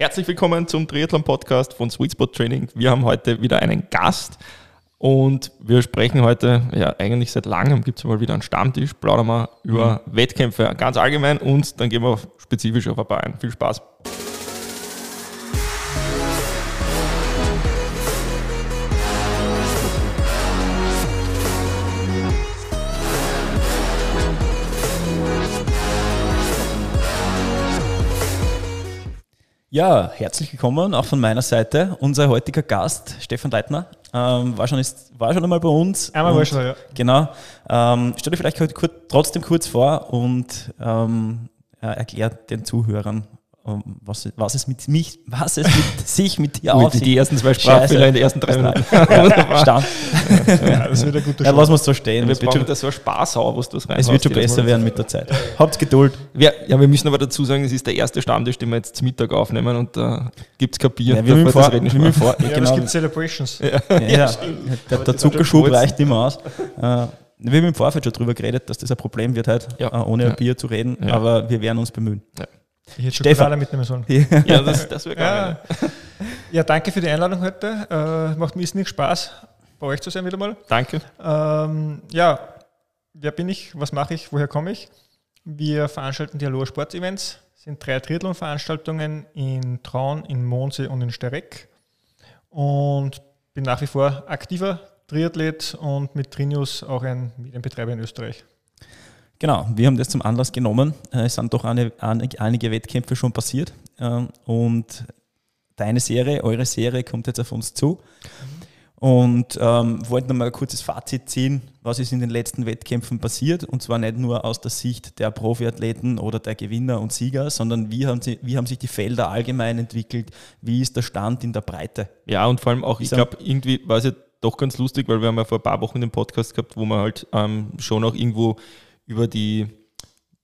Herzlich willkommen zum Triathlon-Podcast von Sweet Spot Training. Wir haben heute wieder einen Gast und wir sprechen heute, ja eigentlich seit langem gibt es mal wieder einen Stammtisch, plaudern wir über mhm. Wettkämpfe ganz allgemein und dann gehen wir spezifisch auf ein paar ein. Viel Spaß! Ja, herzlich willkommen auch von meiner Seite. Unser heutiger Gast, Stefan Leitner, ähm, war, schon, ist, war schon einmal bei uns. Einmal war schon, ja. Genau. Ähm, stell dir vielleicht kurz, trotzdem kurz vor und ähm, erklärt den Zuhörern, was, was, es mit mich, was es mit sich mit dir aussieht. Die ersten zwei Sprachfehler in den ersten drei Minuten. Ja, Stand. Ja, das wird ein guter Ja, lassen wir es so stehen. Ja, wir brauchen da so ein Spaßhau, was du Es wird schon besser werden mit der Zeit. Habt Geduld. Ja, ja, wir müssen aber dazu sagen, es ist der erste Stammtisch, den wir jetzt zum Mittag aufnehmen und da gibt es kein Bier. Ja, wir müssen vor, wir müssen vor. Ja, genau. es gibt Celebrations. Ja, ja, der, der Zuckerschub reicht immer aus. Äh, wir haben im Vorfeld schon darüber geredet, dass das ein Problem wird, halt, ja. Äh, ohne ja. Bier zu reden, ja. aber wir werden uns bemühen. Ja. Ich hätte Stefan mitnehmen sollen. Ja, das, das wäre geil. Ja. ja, danke für die Einladung heute. Äh, macht mir nicht Spaß, bei euch zu sein wieder mal. Danke. Ähm, ja, wer bin ich? Was mache ich? Woher komme ich? Wir veranstalten die Aloha Sports-Events. sind drei Triathlon-Veranstaltungen in Traun, in Mondsee und in Stereck. Und bin nach wie vor aktiver Triathlet und mit Trinius auch ein Medienbetreiber in Österreich. Genau, wir haben das zum Anlass genommen. Äh, es sind doch eine, einige Wettkämpfe schon passiert. Ähm, und deine Serie, eure Serie kommt jetzt auf uns zu. Und ähm, wollten nochmal ein kurzes Fazit ziehen, was ist in den letzten Wettkämpfen passiert. Und zwar nicht nur aus der Sicht der Profiathleten oder der Gewinner und Sieger, sondern wie haben, sie, wie haben sich die Felder allgemein entwickelt, wie ist der Stand in der Breite. Ja, und vor allem auch, ich glaube, irgendwie war es ja doch ganz lustig, weil wir haben ja vor ein paar Wochen den Podcast gehabt, wo wir halt ähm, schon auch irgendwo über die,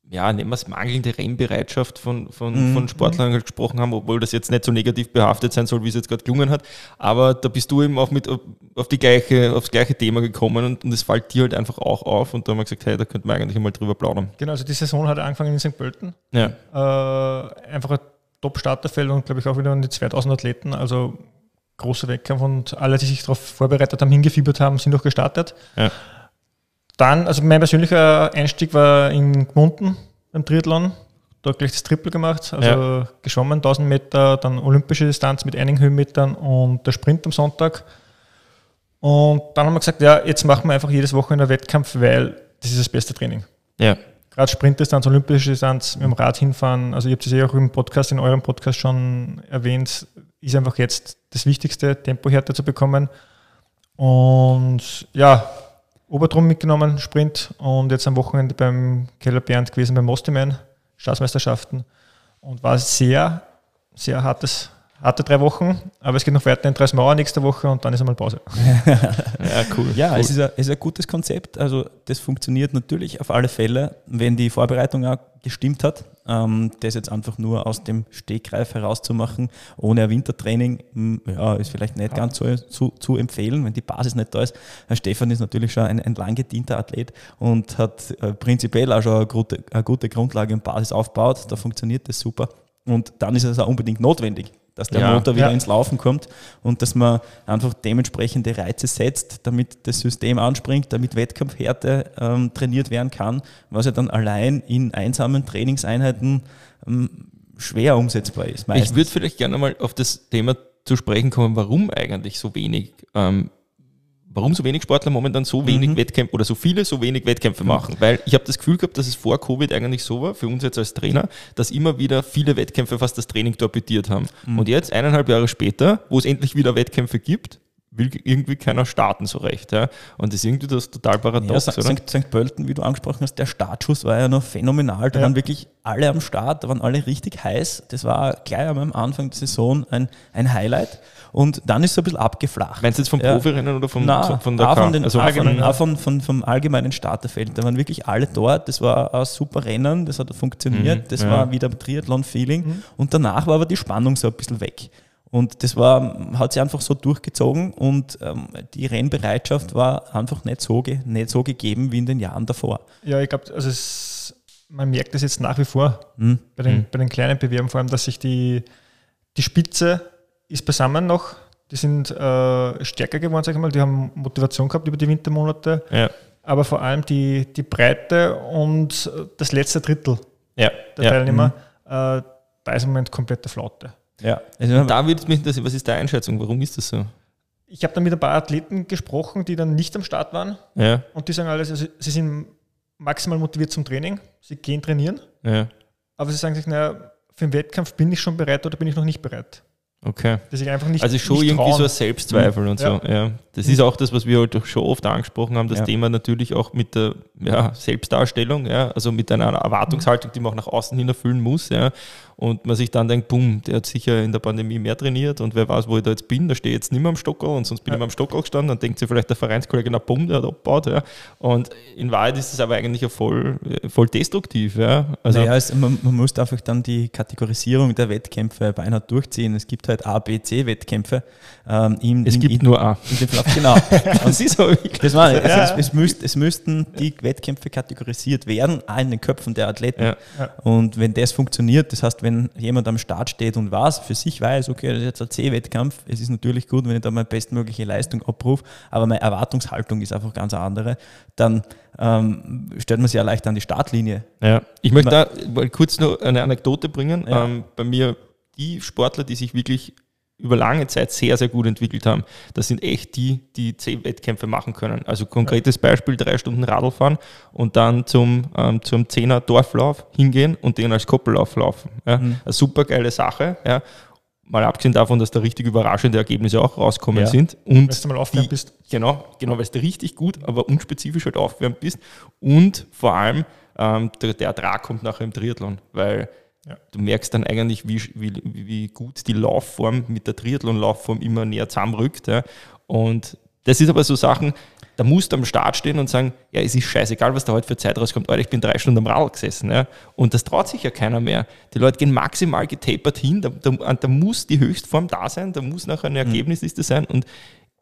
ja, nehmen wir es mangelnde Rennbereitschaft von, von, mhm. von Sportlern halt gesprochen haben, obwohl das jetzt nicht so negativ behaftet sein soll, wie es jetzt gerade gelungen hat. Aber da bist du eben auch mit auf die gleiche, aufs gleiche Thema gekommen und, und es fällt dir halt einfach auch auf und da haben wir gesagt, hey, da könnten wir eigentlich mal drüber plaudern. Genau, also die Saison hat angefangen in St. Pölten. Ja. Äh, einfach ein Top-Starterfeld und glaube ich auch wieder an die 2000 Athleten, also großer Wettkampf und alle, die sich darauf vorbereitet haben, hingefiebert haben, sind auch gestartet. Ja. Dann, also mein persönlicher Einstieg war in Gmunden beim Triathlon. Da gleich das Triple gemacht, also ja. geschwommen 1000 Meter, dann olympische Distanz mit einigen Höhenmetern und der Sprint am Sonntag. Und dann haben wir gesagt, ja, jetzt machen wir einfach jedes Wochenende einen Wettkampf, weil das ist das beste Training. Ja. Gerade Sprintdistanz, olympische Distanz, mit dem Rad hinfahren, also ihr habt es ja auch im Podcast, in eurem Podcast schon erwähnt, ist einfach jetzt das Wichtigste, Tempohärte zu bekommen. Und ja, Obertrum mitgenommen, Sprint und jetzt am Wochenende beim Keller Bernd gewesen beim Mostiman, Staatsmeisterschaften und war sehr, sehr hartes, harte drei Wochen, aber es geht noch weiter in Dreismauer nächste Woche und dann ist einmal Pause. ja, cool. Ja, cool. Es, ist ein, es ist ein gutes Konzept, also das funktioniert natürlich auf alle Fälle, wenn die Vorbereitung auch gestimmt hat. Ähm, das jetzt einfach nur aus dem Stegreif herauszumachen, ohne ein Wintertraining, ja, ist vielleicht nicht ja. ganz so zu, zu, empfehlen, wenn die Basis nicht da ist. Herr Stefan ist natürlich schon ein, ein lang gedienter Athlet und hat äh, prinzipiell auch schon eine gute, eine gute Grundlage und Basis aufgebaut. Da funktioniert das super. Und dann ist es auch unbedingt notwendig, dass der ja, Motor wieder ja. ins Laufen kommt und dass man einfach dementsprechende Reize setzt, damit das System anspringt, damit Wettkampfhärte ähm, trainiert werden kann, was ja dann allein in einsamen Trainingseinheiten ähm, schwer umsetzbar ist. Meistens. Ich würde vielleicht gerne mal auf das Thema zu sprechen kommen, warum eigentlich so wenig ähm, warum so wenig Sportler momentan so wenig mhm. Wettkämpfe oder so viele so wenig Wettkämpfe machen. Weil ich habe das Gefühl gehabt, dass es vor Covid eigentlich so war, für uns jetzt als Trainer, dass immer wieder viele Wettkämpfe fast das Training torpediert haben. Mhm. Und jetzt, eineinhalb Jahre später, wo es endlich wieder Wettkämpfe gibt, will irgendwie keiner starten so recht. Ja? Und das ist irgendwie das total paradox. Ja, St. St. Pölten, wie du angesprochen hast, der Startschuss war ja noch phänomenal. Da ja. waren wirklich alle am Start, da waren alle richtig heiß. Das war gleich am Anfang der Saison ein, ein Highlight. Und dann ist es ein bisschen abgeflacht. Meinst du jetzt vom ja. Profirennen oder vom, Nein, von der auch von den, also allgemeinen, auch von, von, vom allgemeinen Starterfeld. Da waren wirklich alle dort. Das war ein super Rennen, das hat funktioniert. Mhm, das ja. war wieder Triathlon-Feeling. Mhm. Und danach war aber die Spannung so ein bisschen weg. Und das war, hat sich einfach so durchgezogen und ähm, die Rennbereitschaft war einfach nicht so, nicht so gegeben wie in den Jahren davor. Ja, ich glaube, also man merkt das jetzt nach wie vor mhm. bei, den, mhm. bei den kleinen Bewerben vor allem, dass sich die, die Spitze ist beisammen noch. Die sind äh, stärker geworden, sag ich mal. Die haben Motivation gehabt über die Wintermonate. Ja. Aber vor allem die, die Breite und das letzte Drittel ja. der Teilnehmer, mhm. äh, da ist im Moment komplette Flaute. Ja. Also, da würde mich interessieren, was ist deine Einschätzung? Warum ist das so? Ich habe dann mit ein paar Athleten gesprochen, die dann nicht am Start waren. Ja. Und die sagen alles, also sie sind maximal motiviert zum Training, sie gehen trainieren. Ja. Aber sie sagen sich, naja, für den Wettkampf bin ich schon bereit oder bin ich noch nicht bereit. Okay. Dass ich einfach nicht. Also schon nicht irgendwie trauen. so ein Selbstzweifel mhm. und so. Ja. Das ist auch das, was wir halt schon oft angesprochen haben, das ja. Thema natürlich auch mit der ja, Selbstdarstellung, ja, also mit einer Erwartungshaltung, die man auch nach außen hin erfüllen muss, ja und man sich dann denkt, bumm, der hat sicher in der Pandemie mehr trainiert und wer weiß, wo ich da jetzt bin, da stehe ich jetzt nicht mehr am Stockerl und sonst bin ja. ich mal am Stockerl gestanden, dann denkt sich vielleicht der Vereinskollege, na bumm, der hat abgebaut, ja. Und in Wahrheit ist es aber eigentlich ja voll, voll destruktiv, ja. Also naja, es, man, man, muss einfach dann die Kategorisierung der Wettkämpfe beinahe durchziehen. Es gibt halt A, B, C Wettkämpfe. Ähm, in, es gibt in, nur A. genau. das ist so das war, es, ja. es, es, müsst, es müssten die Wettkämpfe kategorisiert werden, A, in den Köpfen der Athleten. Ja. Und wenn das funktioniert, das heißt, wenn jemand am Start steht und weiß, für sich weiß, okay, das ist jetzt ein C-Wettkampf, es ist natürlich gut, wenn ich da meine bestmögliche Leistung abrufe, aber meine Erwartungshaltung ist einfach ganz andere, dann ähm, stellt man sich ja leicht an die Startlinie. Ja, ich möchte da kurz noch eine Anekdote bringen. Ja. Ähm, bei mir die Sportler, die sich wirklich über lange Zeit sehr, sehr gut entwickelt haben. Das sind echt die, die zehn Wettkämpfe machen können. Also konkretes Beispiel, drei Stunden Radl fahren und dann zum, ähm, zum Zehner Dorflauf hingehen und den als Koppellauf laufen. Ja. Mhm. Eine super geile Sache. Ja. Mal abgesehen davon, dass da richtig überraschende Ergebnisse auch rauskommen ja. sind. Und weil du mal aufwärmt bist. Genau, genau, weil du richtig gut, aber unspezifisch halt aufwärmt bist. Und vor allem ähm, der, der Ertrag kommt nachher im Triathlon, weil ja. Du merkst dann eigentlich, wie, wie, wie gut die Laufform mit der Triathlon-Laufform immer näher zusammenrückt. Ja. Und das ist aber so Sachen, da musst du am Start stehen und sagen, ja, es ist scheißegal, was da heute für Zeit rauskommt, Alter, ich bin drei Stunden am Rad gesessen. Ja. Und das traut sich ja keiner mehr. Die Leute gehen maximal getapert hin, da, da, da muss die Höchstform da sein, da muss nachher eine mhm. Ergebnisliste sein und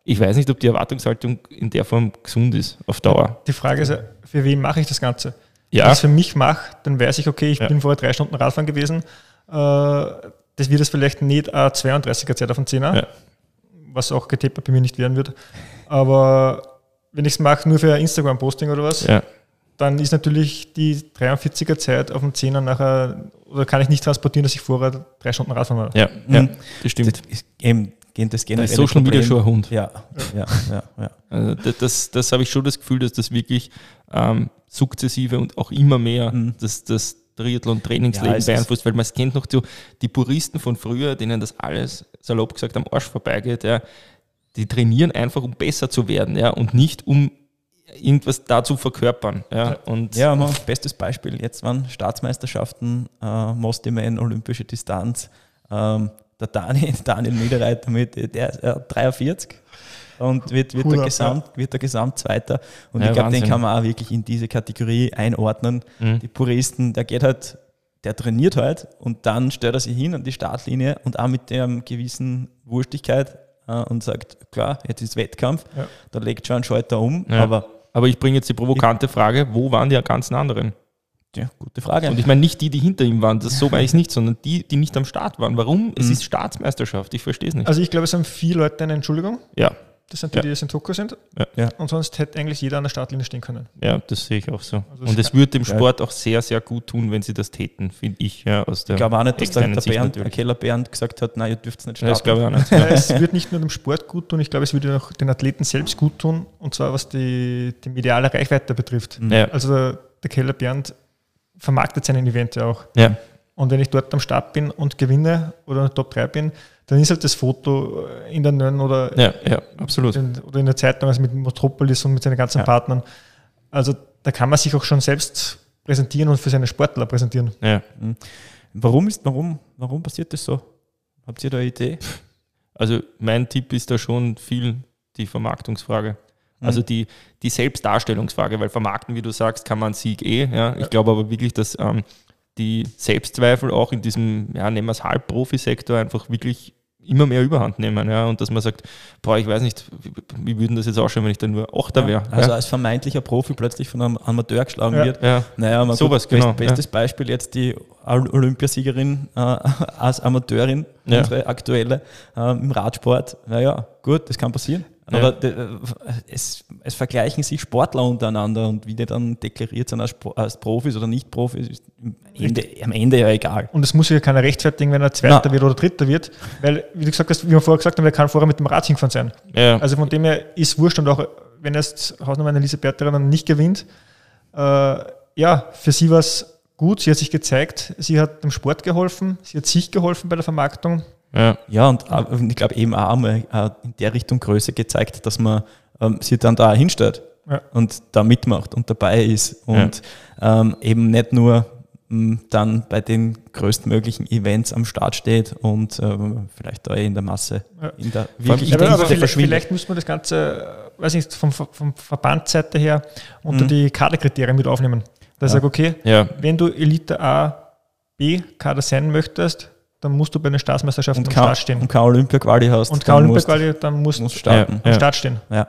ich weiß nicht, ob die Erwartungshaltung in der Form gesund ist auf Dauer. Die Frage ist, für wen mache ich das Ganze? Ja. Wenn ich es für mich mache, dann weiß ich, okay, ich ja. bin vorher drei Stunden Radfahren gewesen. Äh, das wird es vielleicht nicht eine 32er Zeit auf dem 10er, ja. was auch getapert bei mir nicht werden wird. Aber wenn ich es mache nur für Instagram-Posting oder was, ja. dann ist natürlich die 43er Zeit auf dem 10er nachher, oder kann ich nicht transportieren, dass ich vorher drei Stunden Radfahren war. Ja, ja das stimmt. Das ist eben, das generell das Social Media schon ein Hund. Ja, ja, ja. ja. Also das, das, das habe ich schon das Gefühl, dass das wirklich ähm, sukzessive und auch immer mehr mhm. das, das Triathlon-Trainingsleben ja, beeinflusst, weil man es kennt noch so die Puristen von früher, denen das alles, salopp gesagt, am Arsch vorbeigeht, ja, die trainieren einfach, um besser zu werden, ja, und nicht um irgendwas dazu verkörpern. Ja, und ja man, bestes Beispiel, jetzt waren Staatsmeisterschaften, äh, Mostiman, olympische Distanz, ähm, der Daniel, Daniel Niederreiter mit, der ist äh, 43 und wird, wird, der, Gesamt, wird der Gesamtzweiter. Und ja, ich glaube, den kann man auch wirklich in diese Kategorie einordnen. Mhm. Die Puristen, der geht halt, der trainiert halt und dann stellt er sich hin an die Startlinie und auch mit der gewissen Wurstigkeit äh, und sagt, klar, jetzt ist Wettkampf, ja. da legt schon ein Schalter um, ja. aber aber ich bringe jetzt die provokante Frage, wo waren die ganzen anderen? Ja, gute Frage. Und ich meine nicht die, die hinter ihm waren, das so meine ich es nicht, sondern die, die nicht am Start waren. Warum? Mhm. Es ist Staatsmeisterschaft, ich verstehe es nicht. Also ich glaube, es haben vier Leute eine Entschuldigung. Ja. Das sind die, ja. die jetzt in Tokio sind. Ja. ja. Und sonst hätte eigentlich jeder an der Startlinie stehen können. Ja, das sehe ich auch so. Also und es würde dem Sport auch sehr, sehr gut tun, wenn sie das täten, finde ich. Ja, aus der ich glaube auch nicht, dass der, der, Bernd, der Keller Bernd gesagt hat, nein, ihr dürft es nicht starten. Ja, das glaube ich auch nicht. es wird nicht nur dem Sport gut tun, ich glaube, es würde auch den Athleten selbst gut tun, und zwar was die, die mediale Reichweite betrifft. Ja. Also der Keller Bernd vermarktet seinen Event ja auch. Ja. Und wenn ich dort am Start bin und gewinne oder Top 3 bin, dann ist halt das Foto in der Nön oder, ja, ja, absolut. In, oder in der Zeitung, also mit Metropolis und mit seinen ganzen ja. Partnern. Also da kann man sich auch schon selbst präsentieren und für seine Sportler präsentieren. Ja. Mhm. Warum, ist, warum, warum passiert das so? Habt ihr da eine Idee? Also mein Tipp ist da schon viel die Vermarktungsfrage. Mhm. Also die, die Selbstdarstellungsfrage, weil vermarkten, wie du sagst, kann man Sieg eh. Ja. Ich glaube aber wirklich, dass ähm, die Selbstzweifel auch in diesem, ja, nehmen wir es Halbprofi-Sektor einfach wirklich immer mehr Überhand nehmen, ja, und dass man sagt, boah, ich weiß nicht, wie, würden das jetzt ausschauen, wenn ich dann nur Achter wäre. also ja. als vermeintlicher Profi plötzlich von einem Amateur geschlagen ja. wird. Ja. Naja, sowas, gut, genau. Bestes Beispiel jetzt die Olympiasiegerin äh, als Amateurin ja. unsere aktuelle äh, im Radsport. Naja, gut, das kann passieren. Aber ja. es, es, vergleichen sich Sportler untereinander und wie die dann deklariert sind als, als Profis oder nicht Profis, ist am Ende, am Ende ja egal. Und es muss sich ja keiner rechtfertigen, wenn er Zweiter Na. wird oder Dritter wird, weil, wie du gesagt hast, wie wir vorher gesagt haben, der kann vorher mit dem Rad hingefahren sein. Ja. Also von dem her ist wurscht und auch wenn erst Hausnummer Elisabeth dann nicht gewinnt, äh, ja, für sie war es gut, sie hat sich gezeigt, sie hat dem Sport geholfen, sie hat sich geholfen bei der Vermarktung, ja, ja und ich glaube eben auch einmal äh, in der Richtung Größe gezeigt, dass man ähm, sie dann da hinstellt ja. und da mitmacht und dabei ist und ja. ähm, eben nicht nur m, dann bei den größtmöglichen Events am Start steht und ähm, vielleicht da eh in der Masse ja. in der wirklich ja, aber vielleicht, vielleicht muss man das Ganze, äh, weiß nicht, vom, vom Verbandsseite her unter mhm. die Kaderkriterien mit aufnehmen. Da ja. sage okay, wenn du Elite A, B Kader sein möchtest, dann musst du bei den Staatsmeisterschaften am Start stehen. Und kein Olympia-Quali hast. Und kein Olympia-Quali, dann musst du starten. am Start stehen. Ja.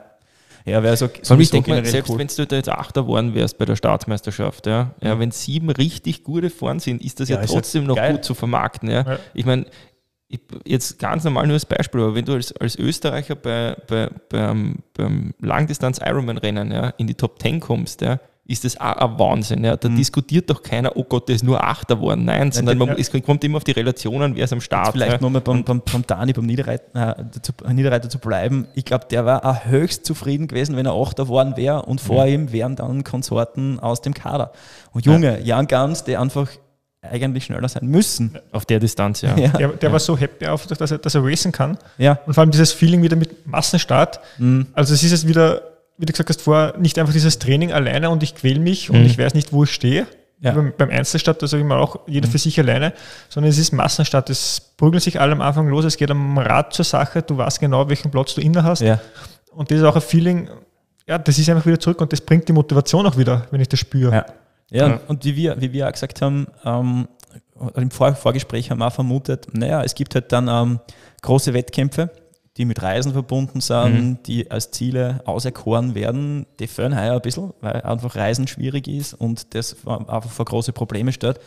Ja, wäre so, so ich denke mal, selbst cool. wenn du da jetzt Achter geworden wärst bei der Staatsmeisterschaft, ja, ja, wenn sieben richtig gute vorn sind, ist das ja, ja trotzdem noch geil. gut zu vermarkten. Ja. ja. Ich meine, jetzt ganz normal nur als Beispiel, aber wenn du als, als Österreicher bei, bei, beim, beim Langdistanz-Ironman-Rennen ja, in die Top 10 kommst, ja, ist das auch ein Wahnsinn. Ja. Da mhm. diskutiert doch keiner, oh Gott, der ist nur Achter geworden. Nein, sondern man, es kommt immer auf die Relationen, wer ist am Start. Jetzt vielleicht ja. nochmal beim, beim, beim Dani, beim Niederreiter, äh, zu, Niederreiter zu bleiben. Ich glaube, der war auch höchst zufrieden gewesen, wenn er Achter geworden wäre und vor mhm. ihm wären dann Konsorten aus dem Kader. Und Junge, ja. Jan Gans, der einfach eigentlich schneller sein müssen. Auf der Distanz, ja. ja. Der, der ja. war so happy auf, dass er, dass er racen kann. Ja. Und vor allem dieses Feeling wieder mit Massenstart. Mhm. Also es ist jetzt wieder wie du gesagt hast vorher, nicht einfach dieses Training alleine und ich quäle mich mhm. und ich weiß nicht, wo ich stehe. Ja. Beim, beim Einzelstadt, da sage ich mal auch, jeder mhm. für sich alleine, sondern es ist Massenstadt. Es prügeln sich alle am Anfang los, es geht am Rad zur Sache, du weißt genau, welchen Platz du inne hast. Ja. Und das ist auch ein Feeling, ja, das ist einfach wieder zurück und das bringt die Motivation auch wieder, wenn ich das spüre. Ja, ja, ja. und wie wir, wie wir auch gesagt haben, ähm, im Vor Vorgespräch haben wir auch vermutet, naja, es gibt halt dann ähm, große Wettkämpfe, die mit Reisen verbunden sind, mhm. die als Ziele auserkoren werden, die fehlen heuer ein bisschen, weil einfach Reisen schwierig ist und das einfach vor große Probleme stellt.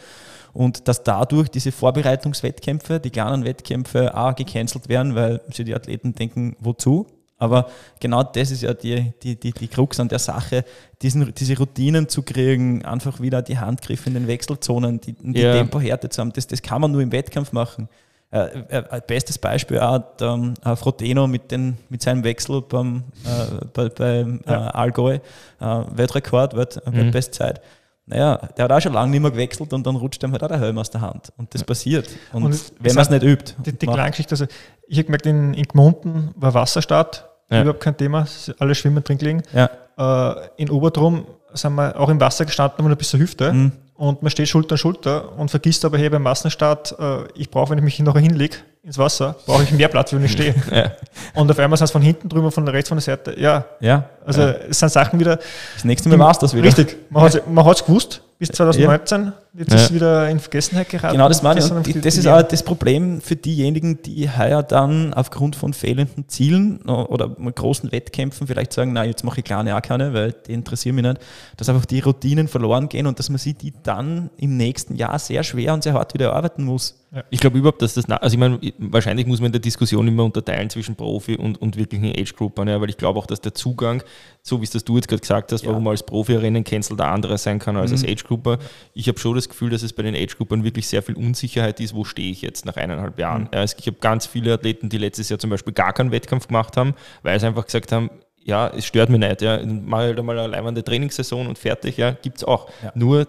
Und dass dadurch diese Vorbereitungswettkämpfe, die kleinen Wettkämpfe auch gecancelt werden, weil sich die Athleten denken, wozu? Aber genau das ist ja die, die, die, die Krux an der Sache, diesen, diese Routinen zu kriegen, einfach wieder die Handgriffe in den Wechselzonen, die, die ja. Tempohärte zu haben, das, das kann man nur im Wettkampf machen. Äh, äh, bestes Beispiel auch der, äh, Frodeno mit, den, mit seinem Wechsel beim, äh, bei, beim äh. Allgäu, äh, Weltrekord, Welt, mhm. Weltbestzeit. Naja, der hat auch schon lange nicht mehr gewechselt und dann rutscht ihm halt auch der Helm aus der Hand. Und das passiert. Und, und wenn man es nicht übt. Die, die Klanggeschichte, also ich habe gemerkt, in, in Gmunden war Wasserstart, ja. überhaupt kein Thema, alle schwimmen drin gelegen. Ja. In Oberdrum sind wir auch im Wasser gestanden, nur bis zur Hüfte. Mhm und man steht Schulter an Schulter und vergisst aber hier beim Massenstart, äh, ich brauche, wenn ich mich noch hinlege ins Wasser, brauche ich mehr Platz, wenn ich stehe. ja. Und auf einmal sind es von hinten drüber, von rechts, von der Seite. Ja, ja. also ja. es sind Sachen wieder. Das nächste Mal war es das wieder. Richtig, man hat es gewusst bis 2019. Jetzt ja. ist es wieder in Vergessenheit geraten. Genau, das meine ich. Und das ist auch das Problem für diejenigen, die heuer dann aufgrund von fehlenden Zielen oder großen Wettkämpfen vielleicht sagen, na, jetzt mache ich kleine auch keine, weil die interessieren mich nicht, dass einfach die Routinen verloren gehen und dass man sie die dann im nächsten Jahr sehr schwer und sehr hart wieder arbeiten muss. Ja. Ich glaube überhaupt, dass das, also ich meine, wahrscheinlich muss man in der Diskussion immer unterteilen zwischen Profi und, und wirklichen Age-Groupern, ja, weil ich glaube auch, dass der Zugang, so wie es das du jetzt gerade gesagt hast, ja. warum man als Profi Rennen cancelt, der andere sein kann als mhm. als Age-Grouper. Ich habe schon das Gefühl, dass es bei den Age-Groupern wirklich sehr viel Unsicherheit ist, wo stehe ich jetzt nach eineinhalb Jahren. Mhm. Ja, ich habe ganz viele Athleten, die letztes Jahr zum Beispiel gar keinen Wettkampf gemacht haben, weil sie einfach gesagt haben, ja, es stört mich nicht, ja, mache halt einmal eine leibende Trainingssaison und fertig, ja, gibt es auch. Ja. Nur,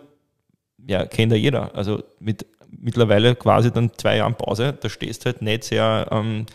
ja, kennt ja jeder. Also mit mittlerweile quasi dann zwei Jahren Pause, da stehst halt nicht sehr ähm,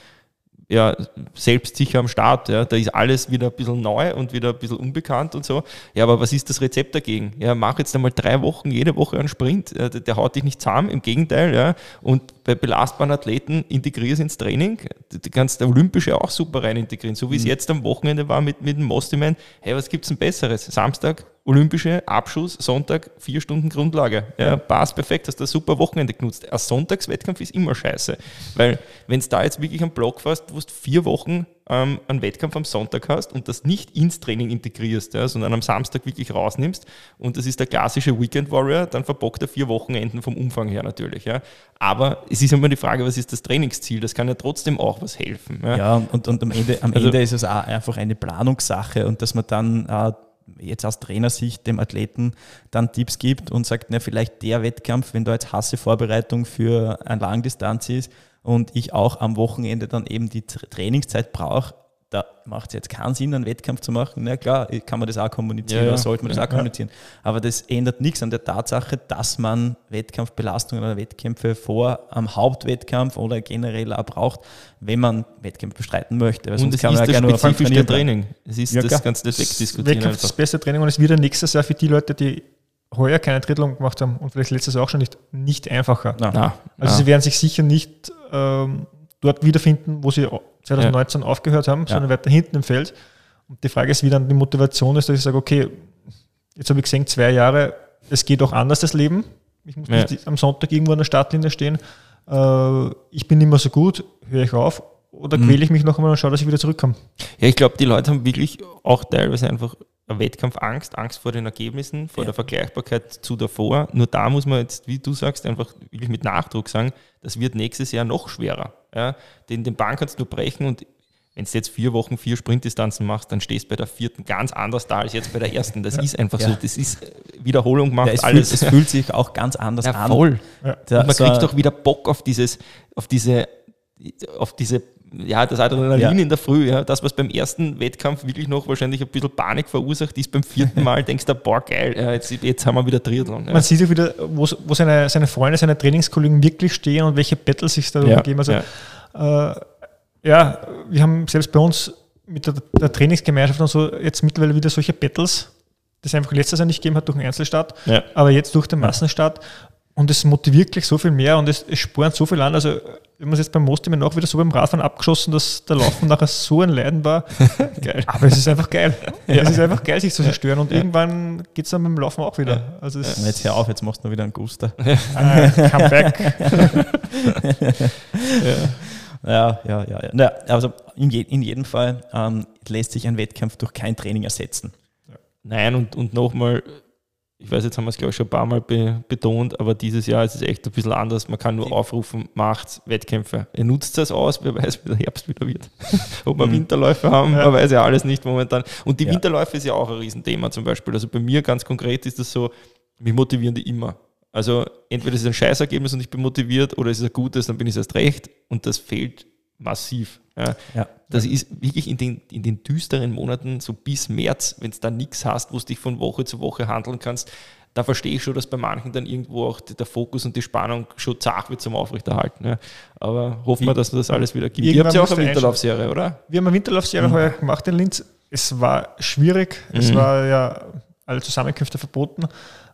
ja, selbstsicher am Start. Ja. Da ist alles wieder ein bisschen neu und wieder ein bisschen unbekannt und so. Ja, aber was ist das Rezept dagegen? Ja, mach jetzt einmal drei Wochen, jede Woche einen Sprint. Der, der haut dich nicht zusammen, im Gegenteil. Ja. Und bei belastbaren Athleten integrier es ins Training. Du kannst der Olympische auch super rein integrieren. So wie mhm. es jetzt am Wochenende war mit, mit dem Mostiman. Hey, was gibt es denn Besseres? Samstag olympische Abschuss, Sonntag, vier Stunden Grundlage. Ja, passt perfekt, hast du ein super Wochenende genutzt. Ein Sonntagswettkampf ist immer scheiße. Weil, wenn es da jetzt wirklich einen Block fährst, wo du vier Wochen ähm, einen Wettkampf am Sonntag hast und das nicht ins Training integrierst, ja, sondern am Samstag wirklich rausnimmst und das ist der klassische Weekend Warrior, dann verbockt er vier Wochenenden vom Umfang her natürlich. Ja. Aber es ist immer die Frage, was ist das Trainingsziel? Das kann ja trotzdem auch was helfen. Ja, ja und, und am, Ende, am also, Ende ist es auch einfach eine Planungssache und dass man dann äh, jetzt aus Trainersicht dem Athleten dann Tipps gibt und sagt, na, vielleicht der Wettkampf, wenn da jetzt Hasse-Vorbereitung für eine Langdistanz ist und ich auch am Wochenende dann eben die Trainingszeit brauche, da macht es jetzt keinen Sinn, einen Wettkampf zu machen. Na klar, kann man das auch kommunizieren ja, oder sollte man das auch kommunizieren. Aber das ändert nichts an der Tatsache, dass man Wettkampfbelastungen oder Wettkämpfe vor am Hauptwettkampf oder generell auch braucht, wenn man Wettkämpfe bestreiten möchte. Weil und es kann ist das spezifische Training. Es ist ja, das Ganze nicht wegdiskutieren. Wettkampf ist das beste Training und es wird nächstes Jahr für die Leute, die heuer keine Drittelung gemacht haben und vielleicht letztes Jahr auch schon nicht, nicht einfacher. Na, also na. sie werden sich sicher nicht ähm, dort wiederfinden, wo sie 2019 ja. aufgehört haben, sondern weiter hinten im Feld. Und die Frage ist, wie dann die Motivation ist, dass ich sage, okay, jetzt habe ich gesehen, zwei Jahre, es geht auch anders, das Leben. Ich muss nicht am Sonntag irgendwo an der Startlinie stehen. Äh, ich bin nicht mehr so gut, höre ich auf oder mhm. quäle ich mich noch einmal und schaue, dass ich wieder zurückkomme? Ja, ich glaube, die Leute haben wirklich auch teilweise einfach Wettkampfangst, Angst vor den Ergebnissen, vor ja. der Vergleichbarkeit zu davor. Nur da muss man jetzt, wie du sagst, einfach wirklich mit Nachdruck sagen, das wird nächstes Jahr noch schwerer. Ja, den, den Bahn kannst du brechen und wenn du jetzt vier Wochen vier Sprintdistanzen machst, dann stehst du bei der vierten ganz anders da als jetzt bei der ersten. Das ja. ist einfach ja. so. Das ist äh, Wiederholung macht ja, es alles. Fühlt, es fühlt sich auch ganz anders an. Voll. Und man kriegt auch wieder Bock auf dieses, auf diese, auf diese ja, das Adrenalin ja. in der Früh, ja, das, was beim ersten Wettkampf wirklich noch wahrscheinlich ein bisschen Panik verursacht ist, beim vierten Mal denkst du, boah, geil, ja, jetzt, jetzt haben wir wieder Triathlon. Ja. Man sieht ja wieder, wo, wo seine, seine Freunde, seine Trainingskollegen wirklich stehen und welche Battles sich da ja. geben. Also, ja. Äh, ja, wir haben selbst bei uns mit der, der, Trainingsgemeinschaft und so jetzt mittlerweile wieder solche Battles, das es einfach letztes Jahr nicht gegeben hat durch den Einzelstart, aber jetzt durch den Massenstart. Und es motiviert gleich so viel mehr und es, es spornt so viel an. Also, wenn man es jetzt beim Most immer noch wieder so beim Radfahren abgeschossen, dass der Laufen nachher so ein Leiden war. geil. Aber es ist einfach geil. Ja. Es ist einfach geil, sich zu zerstören. Und ja. irgendwann geht es dann beim Laufen auch wieder. Also ja. Jetzt hör auf, jetzt machst du noch wieder einen Guster. Ah, come back. ja. Ja, ja, ja. also in, je, in jedem Fall ähm, lässt sich ein Wettkampf durch kein Training ersetzen. Nein, und, und nochmal, ich weiß, jetzt haben wir es, glaube ich, schon ein paar Mal be betont, aber dieses Jahr ist es echt ein bisschen anders. Man kann nur aufrufen, macht Wettkämpfe. Ihr nutzt das aus, wer weiß, wie der Herbst wieder wird. Ob wir mhm. Winterläufe haben, ja. man weiß ja alles nicht momentan. Und die ja. Winterläufe ist ja auch ein Riesenthema zum Beispiel. Also bei mir ganz konkret ist das so, mich motivieren die immer. Also entweder ist es ein Scheißergebnis und ich bin motiviert oder es ist ein gutes, dann bin ich erst recht. Und das fehlt massiv. Ja. ja. Das ist wirklich in den, in den düsteren Monaten, so bis März, wenn es da nichts hast, wo du dich von Woche zu Woche handeln kannst, da verstehe ich schon, dass bei manchen dann irgendwo auch der Fokus und die Spannung schon zart wird zum Aufrechterhalten. Ja. Aber hoffen wir, dass das alles wieder gibt. Ihr habt ja auch eine Winterlaufserie, oder? Wir haben eine Winterlaufserie mhm. heuer gemacht in Linz. Es war schwierig. Mhm. Es war ja alle Zusammenkünfte verboten.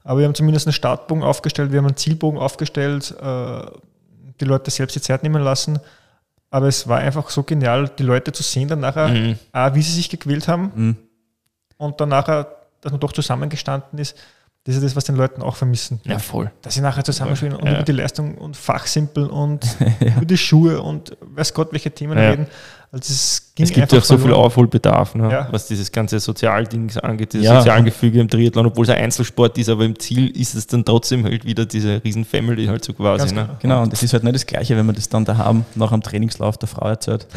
Aber wir haben zumindest einen Startbogen aufgestellt, wir haben einen Zielbogen aufgestellt, äh, die Leute selbst die Zeit nehmen lassen. Aber es war einfach so genial, die Leute zu sehen, dann nachher, mhm. A, wie sie sich gequält haben mhm. und dann nachher, dass man doch zusammengestanden ist. Das ist das, was den Leuten auch vermissen. Ja, voll. Dass sie nachher zusammenspielen und ja. über die Leistung und fachsimpeln und ja. über die Schuhe und weiß Gott, welche Themen ja. reden. Also es, es gibt ja auch so viel Aufholbedarf, ne? ja. was dieses ganze Sozialding angeht, dieses ja. Sozialgefüge im Triathlon, obwohl es ein Einzelsport ist, aber im Ziel ist es dann trotzdem halt wieder diese riesen Family halt so quasi. Ne? Genau. genau, und es ist halt nicht das Gleiche, wenn man das dann da haben, nach einem Trainingslauf der Frau erzählt.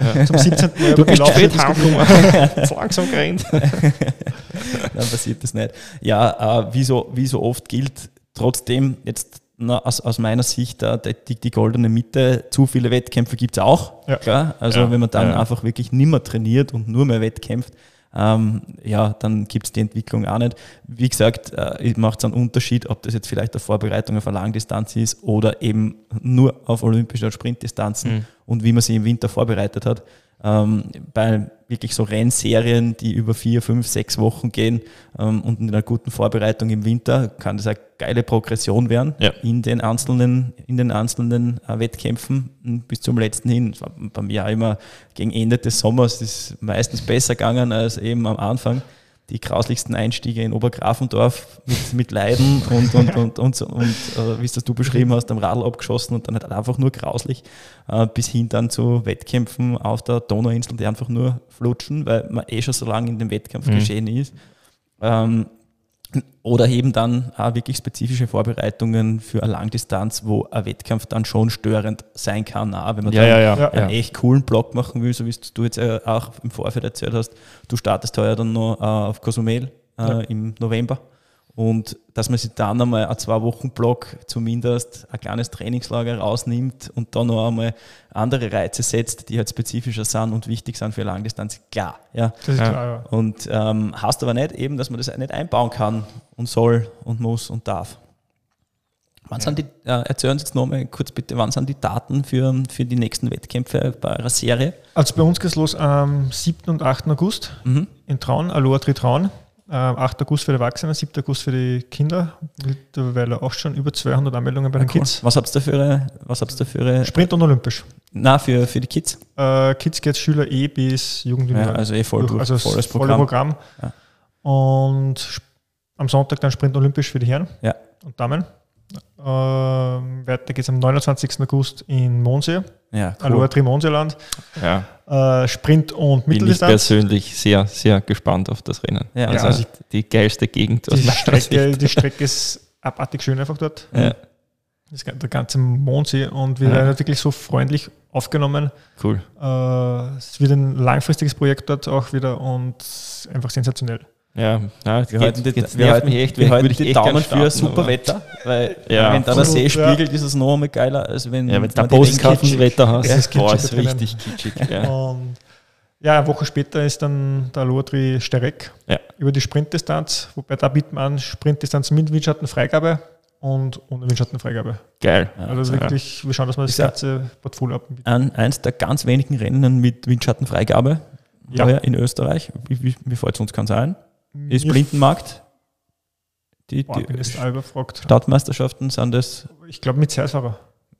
Ja. Zum 17. Mal du bist spät heimgekommen. langsam gerannt. Dann passiert das nicht. Ja, äh, wie, so, wie so oft gilt, trotzdem jetzt na, aus, aus meiner Sicht äh, die, die, goldene Mitte, zu viele Wettkämpfe gibt es auch. Ja. Klar. Also ja. wenn man dann einfach wirklich nimmer trainiert und nur mehr wettkämpft, ähm, ja, dann gibt es die Entwicklung auch nicht. Wie gesagt, äh, macht es einen Unterschied, ob das jetzt vielleicht eine Vorbereitung auf eine Langdistanz ist oder eben nur auf olympische oder Sprintdistanzen mhm. und wie man sie im Winter vorbereitet hat. Ähm, bei wirklich so Rennserien, die über vier, fünf, sechs Wochen gehen ähm, und in einer guten Vorbereitung im Winter kann das eine geile Progression werden ja. in den einzelnen, in den einzelnen äh, Wettkämpfen bis zum letzten hin. Das war bei mir auch immer gegen Ende des Sommers ist meistens besser gegangen als eben am Anfang. Die grauslichsten Einstiege in Obergrafendorf mit, mit Leiden und, und, und, und, und, äh, wie es das du beschrieben hast, am Radl abgeschossen und dann halt einfach nur grauslich, äh, bis hin dann zu Wettkämpfen auf der Donauinsel, die einfach nur flutschen, weil man eh schon so lange in dem Wettkampf mhm. geschehen ist. Ähm, oder eben dann auch wirklich spezifische Vorbereitungen für eine Langdistanz, wo ein Wettkampf dann schon störend sein kann, auch wenn man ja, ja, ja, einen echt coolen Block machen will, so wie du jetzt auch im Vorfeld erzählt hast. Du startest heuer dann noch äh, auf Cozumel äh, im November und dass man sich dann einmal einen zwei Wochen Block zumindest ein kleines Trainingslager rausnimmt und dann noch einmal andere Reize setzt, die halt spezifischer sind und wichtig sind für Langdistanz, klar. Ja. Das ist klar, ja. Und ähm, hast aber nicht eben, dass man das nicht einbauen kann und soll und muss und darf. Wann ja. sind die, äh, erzählen Sie jetzt nochmal kurz bitte, wann sind die Daten für, für die nächsten Wettkämpfe bei eurer Serie? Also bei uns geht es los am 7. und 8. August mhm. in Traun, Aloha Tritraun. 8. Ähm, August für die Erwachsenen, 7. August für die Kinder. Mittlerweile auch schon über 200 Anmeldungen bei den cool. Kids. Was habt ihr für, was habt ihr für Sprint und Olympisch. Na, für, für die Kids? Äh, Kids geht Schüler E bis Jugendliche. Ja, also eh voll durch, also volles Programm. Programm. Ja. Und am Sonntag dann Sprint Olympisch für die Herren ja. und Damen. Äh, weiter geht es am 29. August in Mondsee. Ja, cool. Aloha Trimonseland. Ja. Äh, Sprint und Mitteldistanz. Bin ich persönlich sehr, sehr gespannt auf das Rennen. Ja, also, also die geilste Gegend. Die Strecke, die Strecke ist abartig schön einfach dort. Ja. Das, der ganze Mondsee und wir ja. werden wirklich so freundlich aufgenommen. Cool. Äh, es wird ein langfristiges Projekt dort auch wieder und einfach sensationell. Ja, ja wir halten die, wir halten, echt, wir halten die Daumen für super Wetter, weil ja, wenn da der See spiegelt, ist es noch einmal geiler, als wenn, ja, wenn du Postkartenwetter hast. Ja, das ist, Boah, ist richtig kitschig. Ja. Und ja, eine Woche später ist dann der Lotri Sterek ja. über die Sprintdistanz, wobei da bietet man Sprintdistanz mit Windschattenfreigabe und ohne Windschattenfreigabe. Geil. Also wirklich, wir schauen, dass wir das ganze Portfolio abbieten. Ein, eins der ganz wenigen Rennen mit Windschattenfreigabe ja. in Österreich. Wie, wie, wie fällt es uns ganz ein? Ist Blindenmarkt? Die, Boah, die Stadtmeisterschaften sind das? Ich glaube mit Zeitfahrer.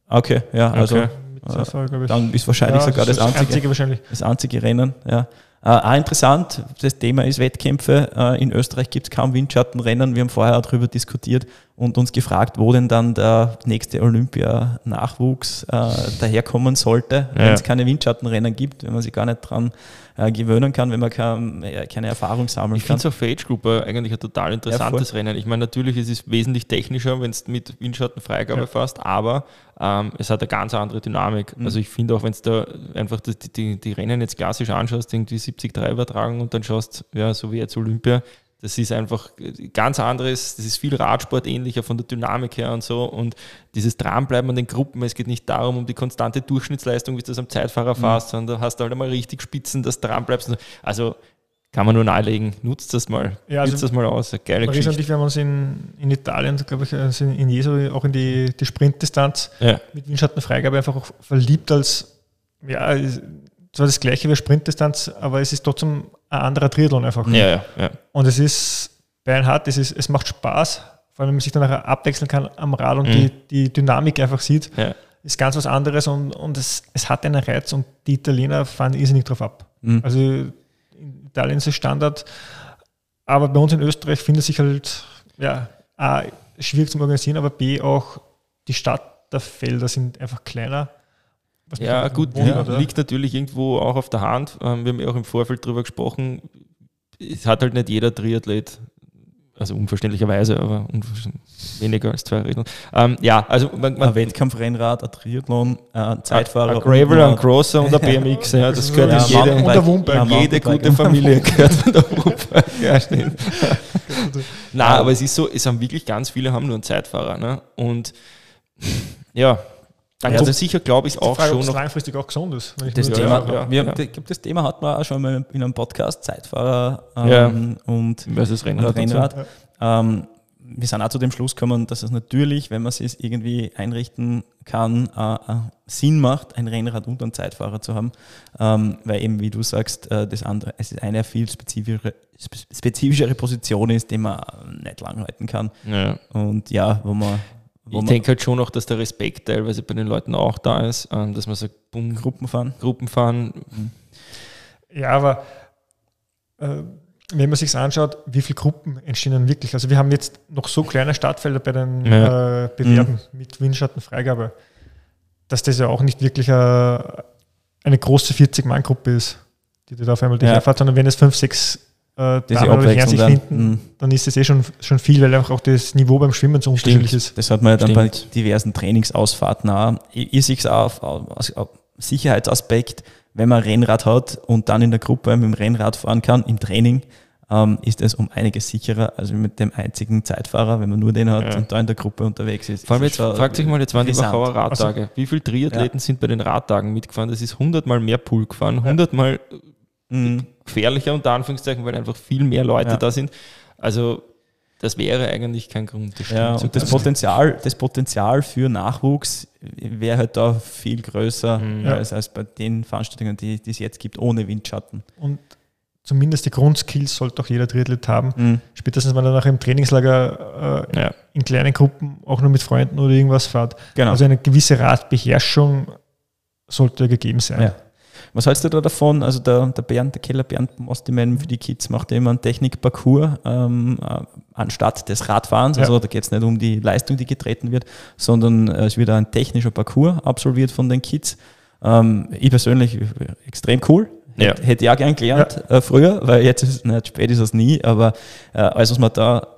Okay, ja, also okay. Äh, dann ist wahrscheinlich ja, sogar das, das, einzige, einzige das einzige Rennen. Ja. Äh, auch interessant, das Thema ist Wettkämpfe. Äh, in Österreich gibt es kaum Windschattenrennen. Wir haben vorher darüber diskutiert und uns gefragt, wo denn dann der nächste Olympia-Nachwuchs äh, daherkommen sollte, ja. wenn es keine Windschattenrennen gibt, wenn man sich gar nicht dran äh, gewöhnen kann, wenn man kein, äh, keine Erfahrung sammeln ich kann. Ich finde es auf Age Group eigentlich ein total interessantes ja, Rennen. Ich meine, natürlich ist es wesentlich technischer, wenn es mit Windschattenfreigabe ja. fährst, aber ähm, es hat eine ganz andere Dynamik. Mhm. Also ich finde auch, wenn du da einfach die, die, die, Rennen jetzt klassisch anschaust, irgendwie 70-3 übertragen und dann schaust, ja, so wie jetzt Olympia, das ist einfach ganz anderes, das ist viel Radsport ähnlicher von der Dynamik her und so. Und dieses Dranbleiben an den Gruppen, es geht nicht darum, um die konstante Durchschnittsleistung, wie du das am Zeitfahrer mhm. fährst, sondern da hast du halt einmal richtig Spitzen, dass du dranbleibst. Also kann man nur nahelegen, nutzt das mal. Ja, also nutzt das mal aus. Eine geile Geschichte. und ich, wir haben uns in, in Italien, glaube ich, also in Jesu auch in die, die Sprintdistanz ja. mit Windschattenfreigabe einfach auch verliebt als, ja, zwar das gleiche wie Sprintdistanz, aber es ist trotzdem ein anderer Triathlon einfach. Ja, ja, ja. Und es ist beinhart, es, ist, es macht Spaß, vor allem wenn man sich dann nachher abwechseln kann am Rad und mhm. die, die Dynamik einfach sieht, ja. ist ganz was anderes und, und es, es hat einen Reiz und die Italiener fahren irrsinnig drauf ab. Mhm. Also in Italien ist es Standard, aber bei uns in Österreich findet sich halt, ja, A, schwierig zum Organisieren, aber B, auch die Starterfelder sind einfach kleiner ja, gut, ja, liegt natürlich irgendwo auch auf der Hand. Ähm, wir haben ja auch im Vorfeld darüber gesprochen. Es hat halt nicht jeder Triathlet, also unverständlicherweise, aber weniger als zwei Regeln. Ähm, ja, also man, man ein Wettkampfrennrad, ein Triathlon, ein Zeitfahrer. Ein Gravel, ein Crosser und ein BMX. Ja, das gehört ja, in jede, und der Wumpe. Ja, jede gute Familie gehört von der Wumpe. Ja, stimmt. Nein, aber es ist so, es haben wirklich ganz viele haben nur einen Zeitfahrer. Ne? Und ja, dann ja, kommt sicher, glaube ich, auch Frage, schon noch. langfristig auch gesund ist. das, Thema, ja, wir, ja. das Thema hat man auch schon mal in einem Podcast, Zeitfahrer ähm, und versus Rennrad. Rennrad. Ähm, wir sind auch zu dem Schluss gekommen, dass es natürlich, wenn man es irgendwie einrichten kann, äh, äh, Sinn macht, ein Rennrad und einen Zeitfahrer zu haben, ähm, weil eben, wie du sagst, äh, das andere, es ist eine viel spezifischere, spezifischere Position ist, die man nicht lang halten kann. Ja. Und ja, wo man ich denke halt schon auch, dass der Respekt teilweise bei den Leuten auch da ist, ähm, dass man sagt, bumm, Gruppenfahren. Gruppenfahren. Ja, aber äh, wenn man sich anschaut, wie viele Gruppen entstehen dann wirklich. Also wir haben jetzt noch so kleine Startfelder bei den ja. äh, Bewerben mhm. mit Windschattenfreigabe, dass das ja auch nicht wirklich eine, eine große 40-Mann-Gruppe ist, die da auf einmal ja. fährt, sondern wenn es fünf, sechs äh, oder Herren sich finden, mhm. dann ist das eh schon, schon viel, weil einfach auch das Niveau beim Schwimmen so unterschiedlich ist. Das hat man ja dann Stimmt. bei diversen Trainingsausfahrten auch. Ich sehe es auch auf, auf Sicherheitsaspekt, wenn man Rennrad hat und dann in der Gruppe mit dem Rennrad fahren kann, im Training, ähm, ist es um einiges sicherer als mit dem einzigen Zeitfahrer, wenn man nur den hat ja. und da in der Gruppe unterwegs ist. Vor allem jetzt, fragt sich mal, jetzt waren die Wachauer Radtage. Also, Wie viele Triathleten ja. sind bei den Radtagen mitgefahren? Das ist hundertmal mehr Pool gefahren, hundertmal mhm. Gefährlicher unter Anführungszeichen, weil einfach viel mehr Leute ja. da sind. Also das wäre eigentlich kein Grund. Das ja, und das Potenzial, das Potenzial für Nachwuchs wäre halt da viel größer mhm. als, als bei den Veranstaltungen, die, die es jetzt gibt, ohne Windschatten. Und zumindest die Grundskills sollte auch jeder Triathlet haben. Mhm. Spätestens, wenn er nachher im Trainingslager äh, ja. in kleinen Gruppen auch nur mit Freunden oder irgendwas fährt. Genau. Also eine gewisse Radbeherrschung sollte gegeben sein. Ja. Was hältst du da davon? Also der, der Bernd, der Keller Bernd Ostiman für die Kids macht immer einen Technikparcours ähm, äh, anstatt des Radfahrens. Also ja. da geht es nicht um die Leistung, die getreten wird, sondern äh, es wird ein technischer Parcours absolviert von den Kids. Ähm, ich persönlich extrem cool. Ja. Hätte ich auch gern gelernt ja. äh, früher, weil jetzt ist nicht spät ist es nie, aber äh, alles, was man da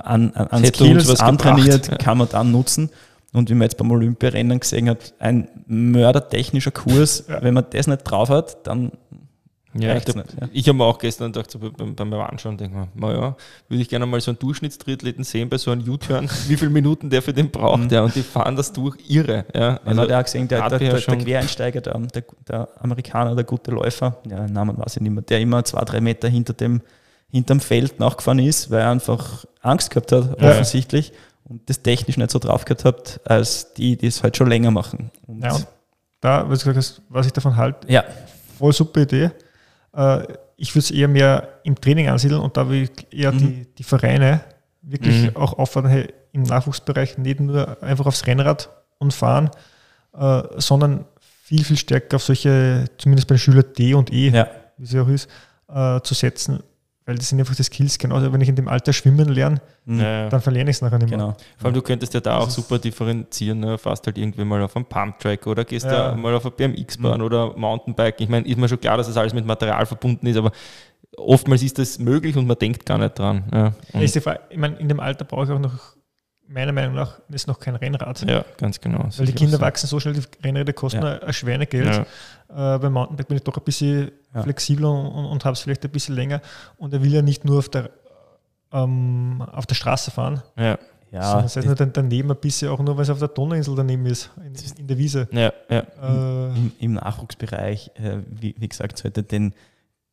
an, an, an Skills antrainiert, kann man dann nutzen. Und wie man jetzt beim Olympiarennen gesehen hat, ein mördertechnischer Kurs, ja. wenn man das nicht drauf hat, dann ja, ich, nicht, ja. ich habe mir auch gestern gedacht, so beim, beim Anschauen, denke ich mir, naja, würde ich gerne mal so einen Durchschnittstriathleten sehen bei so einem U-Turn, wie viele Minuten der für den braucht, mhm. ja, und die fahren das durch irre. Ja. Also, hat ja auch gesehen, der, der, der, der Quereinsteiger, der, der, der, Amerikaner, der gute Läufer, ja, Namen weiß ich nicht mehr, der immer zwei, drei Meter hinter dem, hinterm Feld nachgefahren ist, weil er einfach Angst gehabt hat, ja. Und das technisch nicht so drauf gehabt habt, als die, die es halt schon länger machen. Und ja, und da, was, gesagt was ich davon halte, ja. voll super Idee. Äh, ich würde es eher mehr im Training ansiedeln und da will ich eher mhm. die, die Vereine wirklich mhm. auch auffordern, hey, im Nachwuchsbereich nicht nur einfach aufs Rennrad und fahren, äh, sondern viel, viel stärker auf solche, zumindest bei den Schülern D und E, ja. wie sie auch ist, äh, zu setzen, weil das sind einfach die Skills. Genauso, wenn ich in dem Alter schwimmen lerne, mhm. ja. dann verliere ich es nachher nicht mehr. Genau. Vor allem, du könntest ja da auch super differenzieren. Ne? Fast halt irgendwie mal auf einem Pumptrack oder gehst ja. da mal auf eine BMX-Bahn mhm. oder Mountainbike. Ich meine, ist mir schon klar, dass das alles mit Material verbunden ist, aber oftmals ist das möglich und man denkt gar nicht dran. Ja. ich meine, in dem Alter brauche ich auch noch meiner Meinung nach ist noch kein Rennrad. Ja, ganz genau. Weil die Kinder wachsen so schnell, die Rennräder kosten ja. ein Schweinegeld. Ja. Äh, beim Mountainbike bin ich doch ein bisschen ja. flexibler und, und habe es vielleicht ein bisschen länger. Und er will ja nicht nur auf der, ähm, auf der Straße fahren. Ja. Ja, das heißt nur daneben ein bisschen, auch nur weil es auf der Donauinsel daneben ist, in, in der Wiese. Ja, ja. Äh, Im, Im, Nachwuchsbereich, äh, wie, wie, gesagt, sollte den,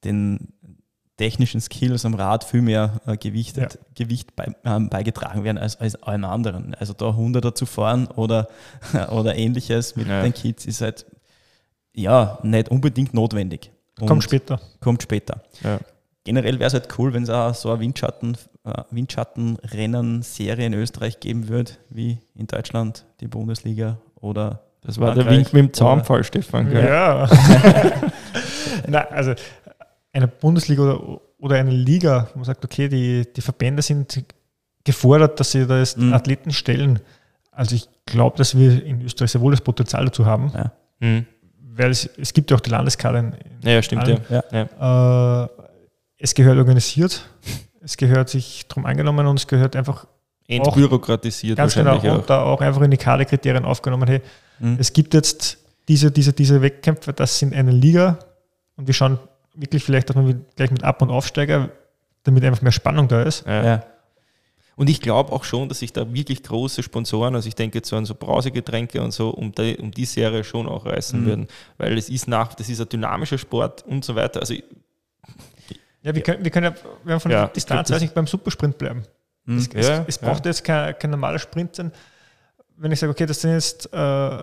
den technischen Skills am Rad viel mehr äh, Gewicht, ja. Gewicht bei, äh, beigetragen werden als, als allem anderen. Also da Hunderter zu fahren oder, oder ähnliches mit ja. den Kids ist halt ja nicht unbedingt notwendig. Und kommt später. Kommt später. Ja. Generell wäre es halt cool, wenn es auch so eine Windschatten, äh, Windschattenrennen-Serie in Österreich geben würde, wie in Deutschland die Bundesliga oder das war Frankreich der Wink mit dem Zaunfall, Stefan. Gell? Ja. Nein, also eine Bundesliga oder, oder eine Liga, wo man sagt, okay, die, die Verbände sind gefordert, dass sie da jetzt mhm. Athleten stellen. Also ich glaube, dass wir in Österreich sehr wohl das Potenzial dazu haben. Ja. Mhm. Weil es, es gibt ja auch die Landeskader. Ja, stimmt, allen. ja. ja. Äh, es gehört organisiert, es gehört sich darum angenommen und es gehört einfach entbürokratisiert ganz genau auch. und da auch einfach in die Kaderkriterien aufgenommen, hey, mhm. es gibt jetzt diese, diese, diese Wettkämpfe, das sind eine Liga und wir schauen wirklich vielleicht auch mal gleich mit Ab- und Aufsteiger, damit einfach mehr Spannung da ist. Ja. ja. Und ich glaube auch schon, dass sich da wirklich große Sponsoren, also ich denke jetzt so an so Brausegetränke und so, um die, um die Serie schon auch reißen mhm. würden. Weil es ist nach, das ist ein dynamischer Sport und so weiter. Also ja, wir können, wir können ja, wir haben von ja, Distanz, weiß nicht, beim Supersprint bleiben. Mhm. Es, es, ja, es, braucht ja. jetzt kein, kein normaler Sprint sein. Wenn ich sage, okay, das sind jetzt äh,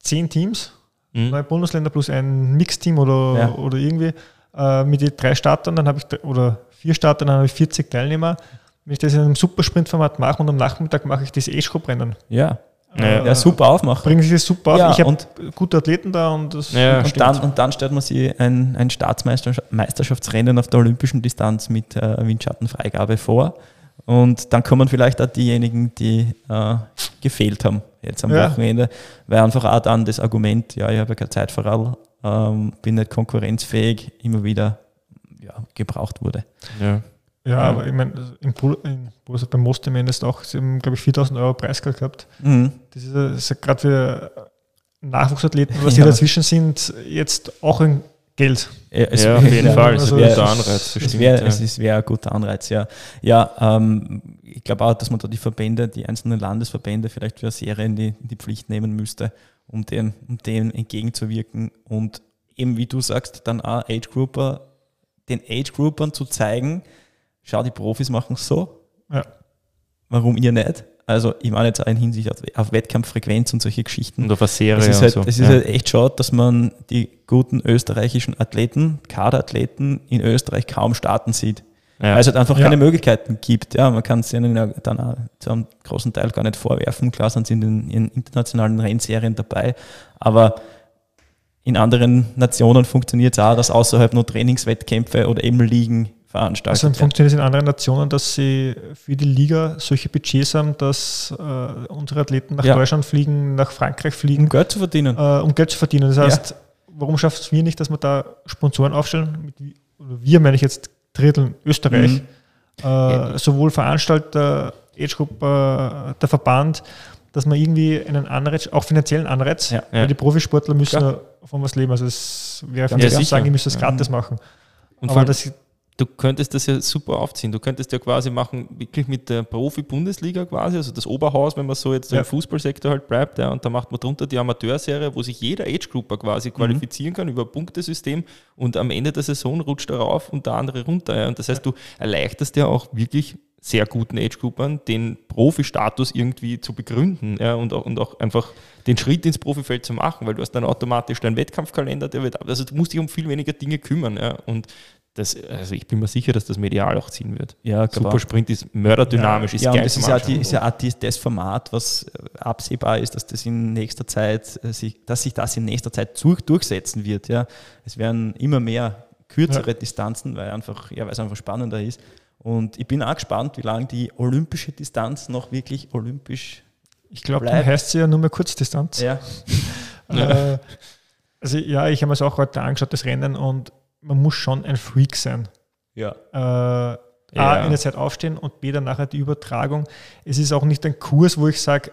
zehn Teams, mhm. neue Bundesländer plus ein Mixteam oder, ja. oder irgendwie, äh, mit den drei Startern, dann habe ich, oder vier Startern, dann habe ich 40 Teilnehmer. Wenn ich das in einem Supersprint-Format mache und am Nachmittag mache ich das E-Shop-Rennen. Ja. Ja, ja super aufmachen. Bringen sich das super auf. Ja, ich habe gute Athleten da und das ja, und, dann, und dann stellt man sich ein, ein Staatsmeisterschaftsrennen auf der olympischen Distanz mit äh, Windschattenfreigabe vor. Und dann kommen vielleicht auch diejenigen, die äh, gefehlt haben jetzt am. Wochenende, weil einfach auch dann das Argument, ja, ich habe ja keine Zeit vor ähm, bin nicht konkurrenzfähig, immer wieder ja, gebraucht wurde. Ja. Ja, aber ich meine, im, im, also beim Most ist auch, sie haben, glaube ich, 4000 Euro Preisgeld gehabt. Mhm. Das ist, ist ja gerade für Nachwuchsathleten, was ja. dazwischen sind, jetzt auch ein Geld. Ja, es ja, auf jeden Fall. Also es wäre ein Anreiz. Es wäre ja. wär ein guter Anreiz, ja. Ja, ähm, ich glaube auch, dass man da die Verbände, die einzelnen Landesverbände vielleicht für eine Serie in die, in die Pflicht nehmen müsste, um dem, um dem entgegenzuwirken und eben, wie du sagst, dann auch Age-Grouper, den Age-Groupern zu zeigen, schau, die Profis machen es so. Ja. Warum ihr nicht? Also ich meine jetzt auch in Hinsicht auf, auf Wettkampffrequenz und solche Geschichten. Und auf eine Serie. Es ist, halt, so. es ist ja. halt echt schade, dass man die guten österreichischen Athleten, Kaderathleten in Österreich kaum starten sieht. Ja. Weil es halt einfach ja. keine Möglichkeiten gibt. Ja, man kann es ihnen ja dann auch zu einem großen Teil gar nicht vorwerfen. Klar sind sie in den in internationalen Rennserien dabei, aber in anderen Nationen funktioniert es auch, dass außerhalb nur Trainingswettkämpfe oder eben Ligen veranstaltet. Also dann funktioniert es in anderen Nationen, dass sie für die Liga solche Budgets haben, dass äh, unsere Athleten nach ja. Deutschland fliegen, nach Frankreich fliegen. Um Geld zu verdienen. Äh, um Geld zu verdienen. Das heißt, warum schafft es wir nicht, dass wir da Sponsoren aufstellen? Oder wir meine ich jetzt Drittel Österreich. Mhm. Äh, ja. Sowohl Veranstalter, Age Group, äh, der Verband, dass man irgendwie einen Anreiz, auch finanziellen Anreiz, weil die Profisportler müssen ja. von was leben. Also es wäre für mich ja, sagen, ich müsste das gratis machen. Und Aber das du könntest das ja super aufziehen. Du könntest ja quasi machen, wirklich mit der Profi-Bundesliga quasi, also das Oberhaus, wenn man so jetzt ja. im Fußballsektor halt bleibt, ja, und da macht man drunter die Amateurserie, wo sich jeder Age-Grupper quasi mhm. qualifizieren kann über ein Punktesystem und am Ende der Saison rutscht er rauf und der andere runter. Ja. Und das heißt, du erleichterst ja auch wirklich sehr guten Age-Groupern den Profi-Status irgendwie zu begründen ja, und, auch, und auch einfach den Schritt ins Profifeld zu machen, weil du hast dann automatisch deinen Wettkampfkalender, der wird, also du musst dich um viel weniger Dinge kümmern. Ja, und das, also ich bin mir sicher, dass das medial auch ziehen wird. Ja, Supersprint ist mörderdynamisch, ja, ist ja, geil. Und das ist ja, die, ist ja auch die, das Format, was äh, absehbar ist, dass das in nächster Zeit, äh, sich, dass sich das in nächster Zeit durchsetzen wird. Ja. Es werden immer mehr kürzere ja. Distanzen, weil einfach, ja, weil es einfach spannender ist. Und ich bin auch gespannt, wie lange die olympische Distanz noch wirklich olympisch Ich glaube, dann heißt sie ja nur mehr Kurzdistanz. Ja. äh, also ja, ich habe mir es auch heute angeschaut, das Rennen, und man muss schon ein Freak sein. Ja. Äh, A, in der Zeit aufstehen und B, dann nachher die Übertragung. Es ist auch nicht ein Kurs, wo ich sage,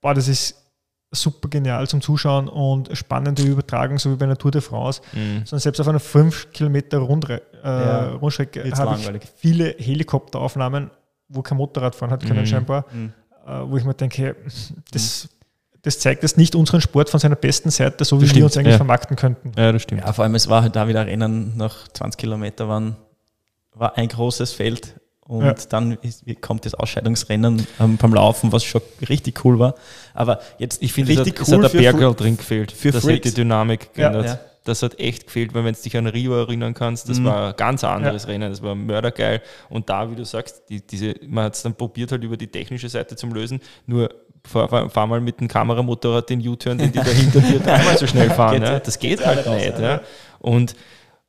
boah, das ist super genial zum Zuschauen und spannende Übertragung, so wie bei einer Tour de France, mhm. sondern selbst auf einer 5 Kilometer Rundre äh, ja, Rundstrecke habe ich viele Helikopteraufnahmen, wo kein Motorrad fahren hat können mhm. scheinbar, mhm. Äh, wo ich mir denke, das das zeigt es nicht unseren Sport von seiner besten Seite, so wie wir uns eigentlich ja. vermarkten könnten. Ja, das stimmt. Ja, vor allem, es war halt da wieder Rennen nach 20 Kilometern, waren, war ein großes Feld und ja. dann ist, kommt das Ausscheidungsrennen ähm, beim Laufen, was schon richtig cool war. Aber jetzt, ich finde, richtig es hat, cool es hat der Bergel drin gefehlt. Für das Freaks. hat die Dynamik geändert. Ja. Das hat echt gefehlt, weil wenn du dich an Rio erinnern kannst, das mhm. war ein ganz anderes ja. Rennen, das war mördergeil. Und da, wie du sagst, die, diese, man hat es dann probiert halt über die technische Seite zum Lösen, nur fahr, fahr mal mit dem Kameramotorrad den U-Turn, den die da hinter dir dreimal so schnell fahren. ja. Das geht halt nicht. Ja. Und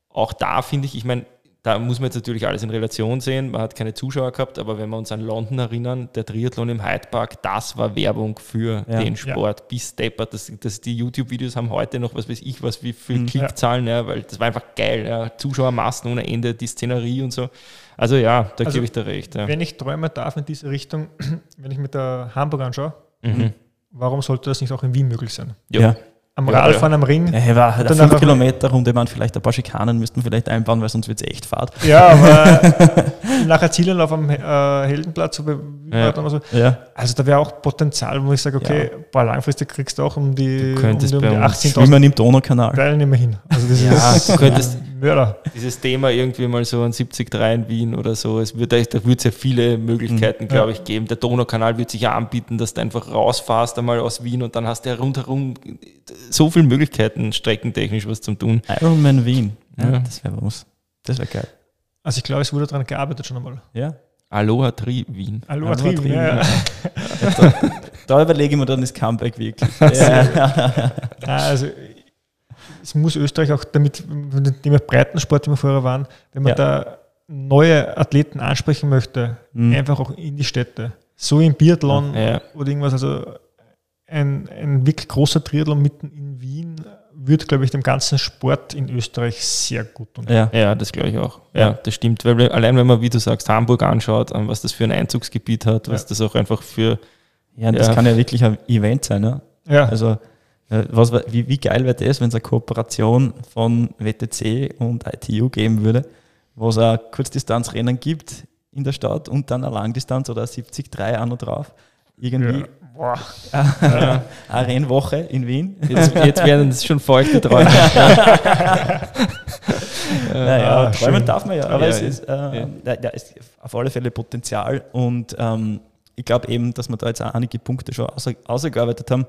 auch da finde ich, ich meine, da muss man jetzt natürlich alles in Relation sehen. Man hat keine Zuschauer gehabt, aber wenn wir uns an London erinnern, der Triathlon im Hyde Park, das war Werbung für ja, den Sport. Ja. Bis Steppert, das, das, die YouTube-Videos haben heute noch, was weiß ich, was wie viele mhm, Klickzahlen, ja. ja. weil das war einfach geil. Ja. Zuschauermassen ohne Ende, die Szenerie und so. Also ja, da also, gebe ich dir recht. Wenn ich träumen darf in diese Richtung, wenn ich mit der Hamburg anschaue, Mhm. Warum sollte das nicht auch in Wien möglich sein? Ja. Am ja, Radfahren am Ring. Ja, war halt eine 5 Kilometer Runde, man vielleicht ein paar Schikanen müssten vielleicht einbauen, weil sonst wird es echt fad. Ja, aber nachher Zielenlauf am äh, Heldenplatz, so ja. oder so. Ja. Also da wäre auch Potenzial, wo ich sage, okay, ja. langfristig kriegst du auch um die, du könntest um die, um die 18.000 im Donaukanal. Teilnehmer hin. Also das ja, ist, du könntest Mörder. Dieses Thema irgendwie mal so ein 73 in Wien oder so. Es wird, da wird es ja viele Möglichkeiten, mhm. glaube ich, geben. Der Donaukanal wird sich ja anbieten, dass du einfach rausfährst einmal aus Wien und dann hast du ja rundherum so viele Möglichkeiten, streckentechnisch was zum tun. Ironman Wien. Ja, ja. Das wäre was. Das wäre geil. Also ich glaube, es wurde daran gearbeitet schon einmal. Ja. Aloha Tri Wien. Aloha, Aloha Tri, Tri ja. ja. da, da, überlege ich mir dann das Comeback wirklich. ja. also es muss Österreich auch damit, mit dem Thema Breitensport, die wir vorher waren, wenn man ja. da neue Athleten ansprechen möchte, mhm. einfach auch in die Städte. So im Biathlon ja. oder irgendwas, also ein, ein wirklich großer Triathlon mitten in Wien wird, glaube ich, dem ganzen Sport in Österreich sehr gut tun. Ja, ja das glaube ich auch. Ja, ja, das stimmt. Weil allein wenn man, wie du sagst, Hamburg anschaut, was das für ein Einzugsgebiet hat, was ja. das auch einfach für. Ja, das kann ja wirklich ein Event sein. Ne? Ja. Also, was, wie, wie geil wäre das, wenn es eine Kooperation von WTC und ITU geben würde, wo es ein Kurzdistanzrennen gibt in der Stadt und dann eine Langdistanz oder 73 auch noch drauf. Irgendwie Boah. Ja. Eine Rennwoche in Wien. Jetzt, jetzt werden es schon feuchte Träume. naja, ah, träumen darf man ja, aber ja, es ist, äh, ja. ja. ist auf alle Fälle Potenzial und ähm, ich glaube eben, dass wir da jetzt auch einige Punkte schon ausgearbeitet haben,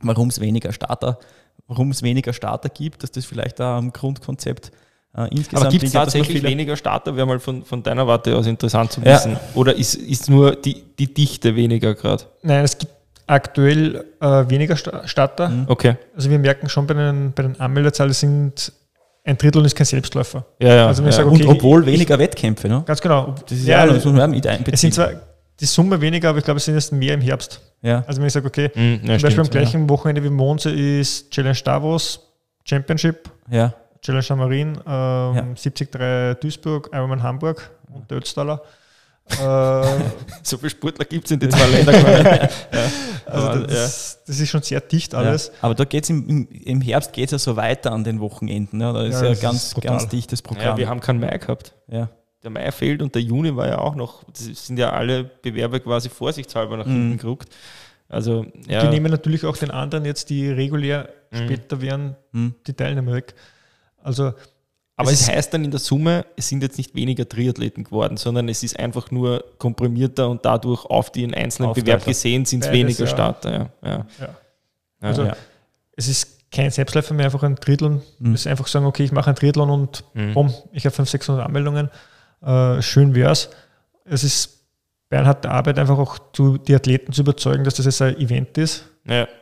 warum es weniger Starter, warum es weniger Starter gibt, dass das vielleicht auch am Grundkonzept äh, insgesamt Aber gibt es tatsächlich weniger Starter? Wäre mal von, von deiner Warte aus interessant zu wissen. Ja. Oder ist, ist nur die, die Dichte weniger gerade? Nein, es gibt aktuell äh, weniger Starter. Mhm. Okay. Also wir merken schon bei den, bei den Anmeldezahlen sind ein Drittel ist kein Selbstläufer. Ja, ja. Also ja. Sage, okay, Und obwohl ich, weniger Wettkämpfe, ne? Ganz genau. Das ist ja, ja das muss man mit einbeziehen. Es sind zwar die Summe weniger, aber ich glaube, es sind jetzt mehr im Herbst. Ja. Also wenn ich sage, okay, mhm, ja, zum Beispiel am gleichen Wochenende wie Monze ist Challenge Davos, Championship. Ja. Challenge Amarin, ähm, ja. 73 Duisburg, Ironman Hamburg und der Ötztaler. äh, so viele Sportler gibt es in den zwei Ländern ja. Also das, ja. das, ist schon sehr dicht alles. Ja. Aber da geht es im, im, Herbst geht es ja so weiter an den Wochenenden. Ja. Da ist ja, ganz, ganz dichtes Programm. Ja, wir haben keinen Mai gehabt. Ja. Der Mai fehlt und der Juni war ja auch noch, das sind ja alle Bewerber quasi vorsichtshalber nach hinten mhm. gerückt. Also, ja. Die nehmen natürlich auch den anderen jetzt, die regulär mhm. später wären, mhm. die Teilnehmer weg. Also, aber es, es heißt dann in der Summe, es sind jetzt nicht weniger Triathleten geworden, sondern es ist einfach nur komprimierter und dadurch auf den einzelnen Bewerb gesehen sind es weniger ja. Starter. Ja. Ja. ja. Also es ist kein Selbstläufer mehr, einfach ein Triathlon. Mhm. Es ist einfach sagen, okay, ich mache ein Triathlon und mhm. bumm, ich habe 500, 600 Anmeldungen. Äh, schön wär's. Es ist Bernhard der Arbeit einfach auch zu, die Athleten zu überzeugen, dass das jetzt ein Event ist,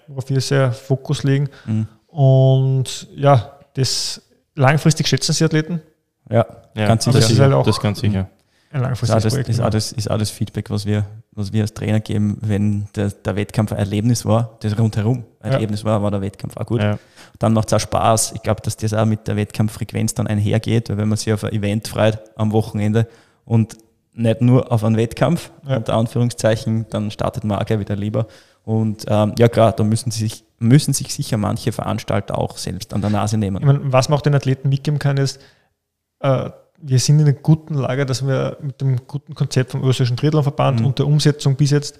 worauf wir sehr Fokus legen. Mhm. Und ja, das langfristig schätzen Sie Athleten? Ja, ja ganz sicher. Das ist halt auch das ganz sicher. Ein langfristiges das Projekt. Ist auch, das, ist das Feedback, was wir, was wir als Trainer geben, wenn der, der Wettkampf ein Erlebnis war, das rundherum ein ja. Erlebnis war, war der Wettkampf auch gut. Ja. Dann macht es auch Spaß. Ich glaube, dass das auch mit der Wettkampffrequenz dann einhergeht, weil wenn man sich auf ein Event freut am Wochenende und nicht nur auf einen Wettkampf, ja. unter Anführungszeichen, dann startet man auch gleich wieder lieber. Und ähm, ja klar, da müssen sich, müssen sich sicher manche Veranstalter auch selbst an der Nase nehmen. Ich meine, was man auch den Athleten mitgeben kann, ist, äh, wir sind in einem guten Lager, dass wir mit dem guten Konzept vom österreichischen Triathlonverband mhm. und der Umsetzung bis jetzt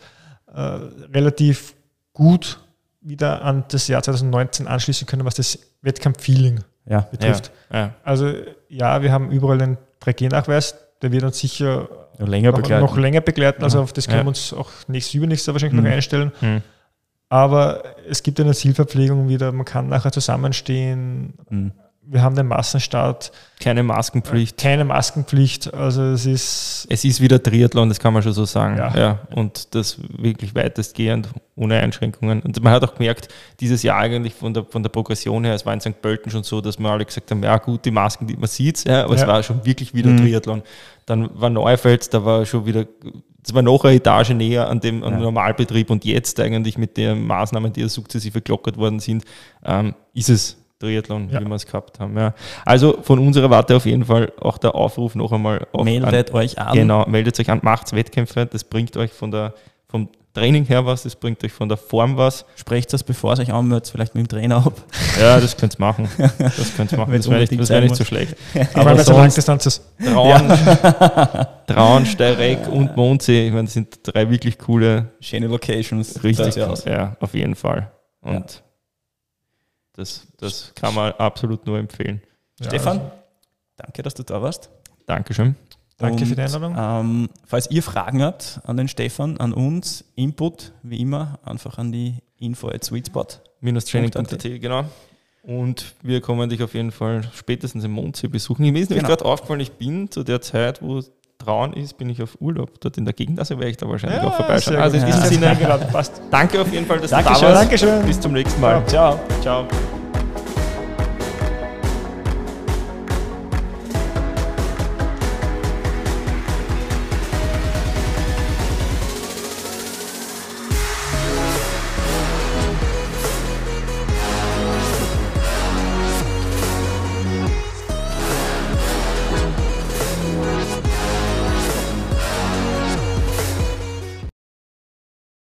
äh, relativ gut wieder an das Jahr 2019 anschließen können, was das Wettkampf-Feeling ja. betrifft. Ja, ja. Also ja, wir haben überall den 3G-Nachweis, der wird uns sicher noch länger noch, begleiten. Noch länger begleiten. Also auf das können wir uns auch nächstes, übernächstes wahrscheinlich mhm. noch einstellen. Mhm. Aber es gibt eine Zielverpflegung wieder, man kann nachher zusammenstehen. Mhm wir haben den Massenstart. Keine Maskenpflicht. Keine Maskenpflicht. Also es ist. Es ist wieder Triathlon, das kann man schon so sagen. Ja. ja. Und das wirklich weitestgehend ohne Einschränkungen. Und man hat auch gemerkt, dieses Jahr eigentlich von der, von der Progression her, es war in St. Pölten schon so, dass wir alle gesagt haben, ja gut, die Masken, die man sieht, ja, aber ja. es war schon wirklich wieder mhm. Triathlon. Dann war Neufeld, da war schon wieder das war noch eine Etage näher an dem, an ja. Normalbetrieb und jetzt eigentlich mit den Maßnahmen, die ja sukzessive gelockert worden sind, ähm, ist es Triathlon, ja. wie wir es gehabt haben. Ja. Also von unserer Warte auf jeden Fall auch der Aufruf noch einmal. meldet an, euch an. Genau, meldet euch an, macht Wettkämpfe, das bringt euch von der, vom Training her was, das bringt euch von der Form was. Sprecht das, bevor es euch anmeldet, vielleicht mit dem Trainer ab. Ja, das könnt ihr machen. Das könnt ihr machen. das wäre nicht, wär nicht so schlecht. Aber wenn es Langdistanz ist. Traun, Traun Steyrek und Mondsee, ich meine, das sind drei wirklich coole. Schöne Locations. Richtig, ja, auf jeden Fall. Und ja. Das, das kann man absolut nur empfehlen. Ja, Stefan, also. danke, dass du da warst. Dankeschön. Danke Und, für die Einladung. Ähm, falls ihr Fragen habt an den Stefan, an uns, Input, wie immer, einfach an die info at sweetspot. Training.at, genau. Und wir kommen dich auf jeden Fall spätestens im Mondsee besuchen. Mir ist nämlich genau. gerade aufgefallen, ich bin zu der Zeit, wo trauen ist, bin ich auf Urlaub dort in der Gegend, also werde ich da wahrscheinlich ja, auch vorbeischauen. Also in diesem ja. Sinne, passt. danke auf jeden Fall, dass Dankeschön. du da warst. Dankeschön. Bis zum nächsten Mal. Ja, ciao. Ciao.